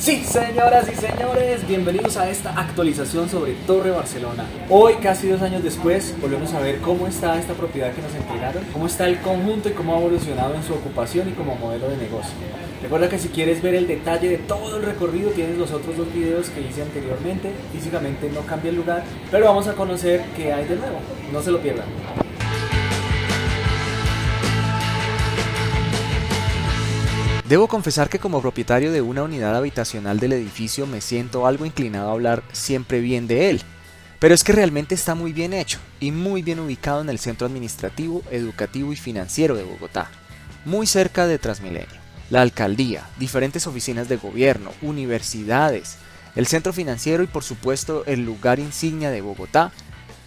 Sí, señoras y señores, bienvenidos a esta actualización sobre Torre Barcelona. Hoy, casi dos años después, volvemos a ver cómo está esta propiedad que nos entregaron, cómo está el conjunto y cómo ha evolucionado en su ocupación y como modelo de negocio. Recuerda que si quieres ver el detalle de todo el recorrido, tienes los otros dos videos que hice anteriormente. Físicamente no cambia el lugar, pero vamos a conocer qué hay de nuevo. No se lo pierdan. Debo confesar que como propietario de una unidad habitacional del edificio me siento algo inclinado a hablar siempre bien de él. Pero es que realmente está muy bien hecho y muy bien ubicado en el centro administrativo, educativo y financiero de Bogotá, muy cerca de Transmilenio. La alcaldía, diferentes oficinas de gobierno, universidades, el centro financiero y por supuesto el lugar insignia de Bogotá,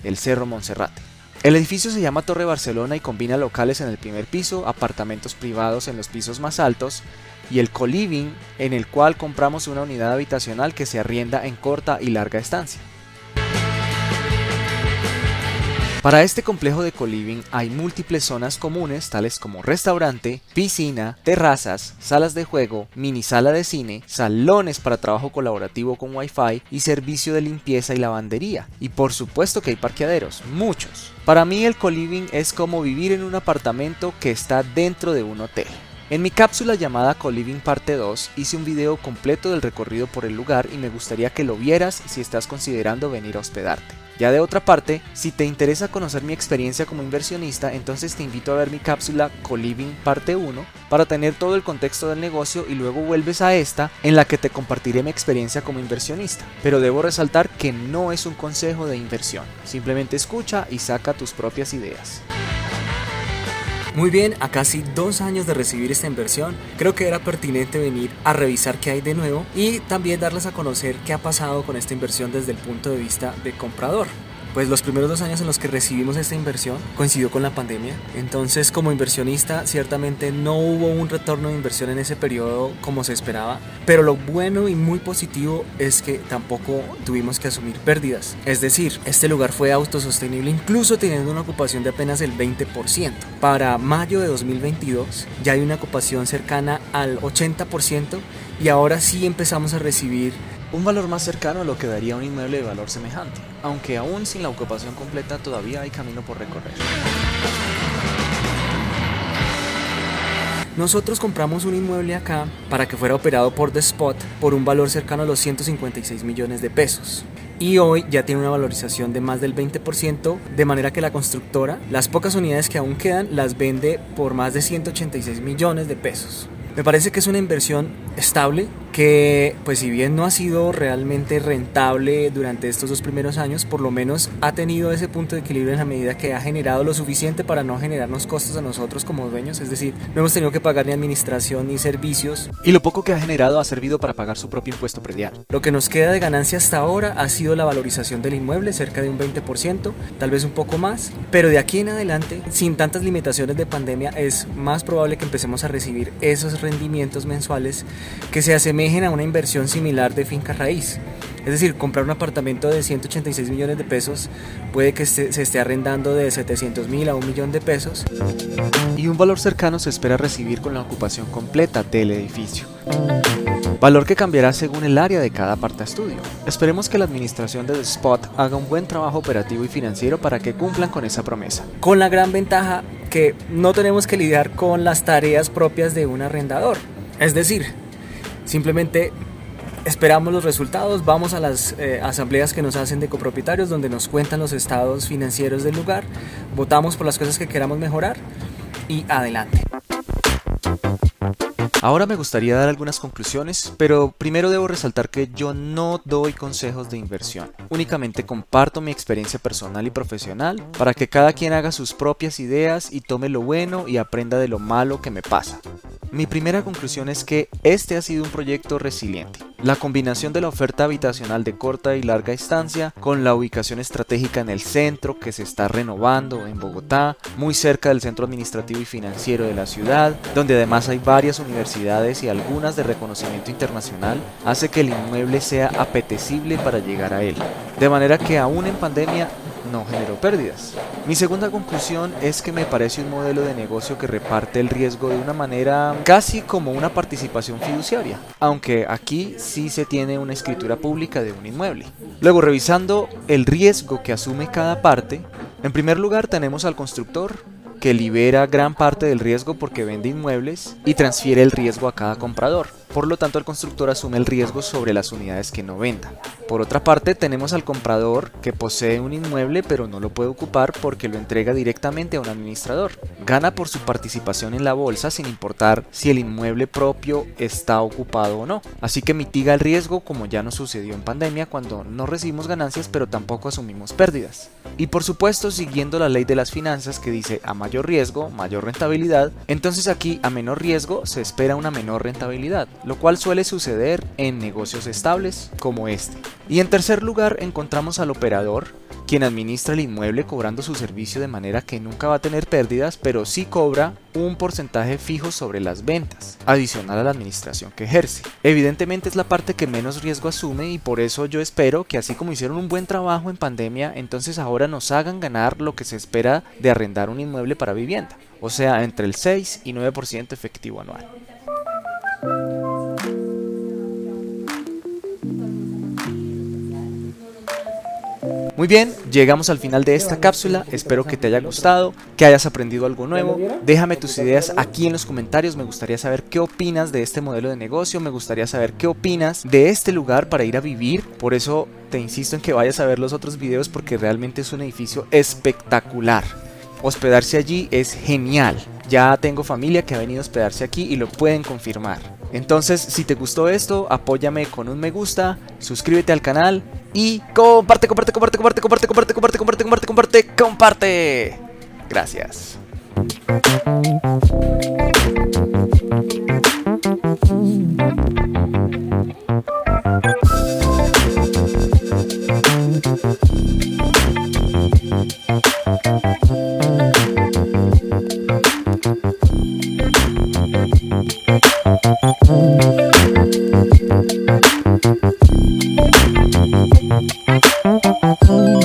el Cerro Monserrate. El edificio se llama Torre Barcelona y combina locales en el primer piso, apartamentos privados en los pisos más altos y el co-living en el cual compramos una unidad habitacional que se arrienda en corta y larga estancia. Para este complejo de co-living hay múltiples zonas comunes tales como restaurante, piscina, terrazas, salas de juego, mini sala de cine, salones para trabajo colaborativo con wifi y servicio de limpieza y lavandería. Y por supuesto que hay parqueaderos, muchos. Para mí el co-living es como vivir en un apartamento que está dentro de un hotel. En mi cápsula llamada Co-Living Parte 2 hice un video completo del recorrido por el lugar y me gustaría que lo vieras si estás considerando venir a hospedarte. Ya de otra parte, si te interesa conocer mi experiencia como inversionista, entonces te invito a ver mi cápsula Co-Living Parte 1 para tener todo el contexto del negocio y luego vuelves a esta en la que te compartiré mi experiencia como inversionista. Pero debo resaltar que no es un consejo de inversión, simplemente escucha y saca tus propias ideas. Muy bien, a casi dos años de recibir esta inversión, creo que era pertinente venir a revisar qué hay de nuevo y también darles a conocer qué ha pasado con esta inversión desde el punto de vista de comprador pues los primeros dos años en los que recibimos esta inversión coincidió con la pandemia. Entonces como inversionista ciertamente no hubo un retorno de inversión en ese periodo como se esperaba. Pero lo bueno y muy positivo es que tampoco tuvimos que asumir pérdidas. Es decir, este lugar fue autosostenible incluso teniendo una ocupación de apenas el 20%. Para mayo de 2022 ya hay una ocupación cercana al 80% y ahora sí empezamos a recibir un valor más cercano a lo que daría un inmueble de valor semejante, aunque aún sin la ocupación completa todavía hay camino por recorrer. Nosotros compramos un inmueble acá para que fuera operado por The Spot por un valor cercano a los 156 millones de pesos. Y hoy ya tiene una valorización de más del 20%, de manera que la constructora, las pocas unidades que aún quedan, las vende por más de 186 millones de pesos. Me parece que es una inversión estable que pues si bien no ha sido realmente rentable durante estos dos primeros años, por lo menos ha tenido ese punto de equilibrio en la medida que ha generado lo suficiente para no generarnos costos a nosotros como dueños, es decir, no hemos tenido que pagar ni administración ni servicios. Y lo poco que ha generado ha servido para pagar su propio impuesto predial. Lo que nos queda de ganancia hasta ahora ha sido la valorización del inmueble, cerca de un 20%, tal vez un poco más, pero de aquí en adelante, sin tantas limitaciones de pandemia, es más probable que empecemos a recibir esos rendimientos mensuales que se asemejan a una inversión similar de finca raíz. Es decir, comprar un apartamento de 186 millones de pesos puede que se esté arrendando de 700 mil a un millón de pesos. Y un valor cercano se espera recibir con la ocupación completa del edificio. Valor que cambiará según el área de cada aparta estudio. Esperemos que la administración de The Spot haga un buen trabajo operativo y financiero para que cumplan con esa promesa. Con la gran ventaja que no tenemos que lidiar con las tareas propias de un arrendador. Es decir, Simplemente esperamos los resultados, vamos a las eh, asambleas que nos hacen de copropietarios donde nos cuentan los estados financieros del lugar, votamos por las cosas que queramos mejorar y adelante. Ahora me gustaría dar algunas conclusiones, pero primero debo resaltar que yo no doy consejos de inversión. Únicamente comparto mi experiencia personal y profesional para que cada quien haga sus propias ideas y tome lo bueno y aprenda de lo malo que me pasa. Mi primera conclusión es que este ha sido un proyecto resiliente. La combinación de la oferta habitacional de corta y larga estancia con la ubicación estratégica en el centro que se está renovando en Bogotá, muy cerca del centro administrativo y financiero de la ciudad, donde además hay varias universidades y algunas de reconocimiento internacional, hace que el inmueble sea apetecible para llegar a él. De manera que aún en pandemia no generó pérdidas. Mi segunda conclusión es que me parece un modelo de negocio que reparte el riesgo de una manera casi como una participación fiduciaria, aunque aquí sí se tiene una escritura pública de un inmueble. Luego, revisando el riesgo que asume cada parte, en primer lugar tenemos al constructor, que libera gran parte del riesgo porque vende inmuebles y transfiere el riesgo a cada comprador. Por lo tanto, el constructor asume el riesgo sobre las unidades que no venda. Por otra parte, tenemos al comprador que posee un inmueble pero no lo puede ocupar porque lo entrega directamente a un administrador. Gana por su participación en la bolsa sin importar si el inmueble propio está ocupado o no. Así que mitiga el riesgo como ya nos sucedió en pandemia cuando no recibimos ganancias pero tampoco asumimos pérdidas. Y por supuesto, siguiendo la ley de las finanzas que dice a mayor riesgo, mayor rentabilidad, entonces aquí a menor riesgo se espera una menor rentabilidad lo cual suele suceder en negocios estables como este. Y en tercer lugar encontramos al operador, quien administra el inmueble cobrando su servicio de manera que nunca va a tener pérdidas, pero sí cobra un porcentaje fijo sobre las ventas, adicional a la administración que ejerce. Evidentemente es la parte que menos riesgo asume y por eso yo espero que así como hicieron un buen trabajo en pandemia, entonces ahora nos hagan ganar lo que se espera de arrendar un inmueble para vivienda, o sea, entre el 6 y 9% efectivo anual. Muy bien, llegamos al final de esta cápsula, espero que te haya gustado, que hayas aprendido algo nuevo, déjame tus ideas aquí en los comentarios, me gustaría saber qué opinas de este modelo de negocio, me gustaría saber qué opinas de este lugar para ir a vivir, por eso te insisto en que vayas a ver los otros videos porque realmente es un edificio espectacular, hospedarse allí es genial, ya tengo familia que ha venido a hospedarse aquí y lo pueden confirmar. Entonces, si te gustó esto, apóyame con un me gusta, suscríbete al canal y comparte, comparte, comparte, comparte, comparte, comparte, comparte, comparte, comparte, comparte, comparte. Gracias. You.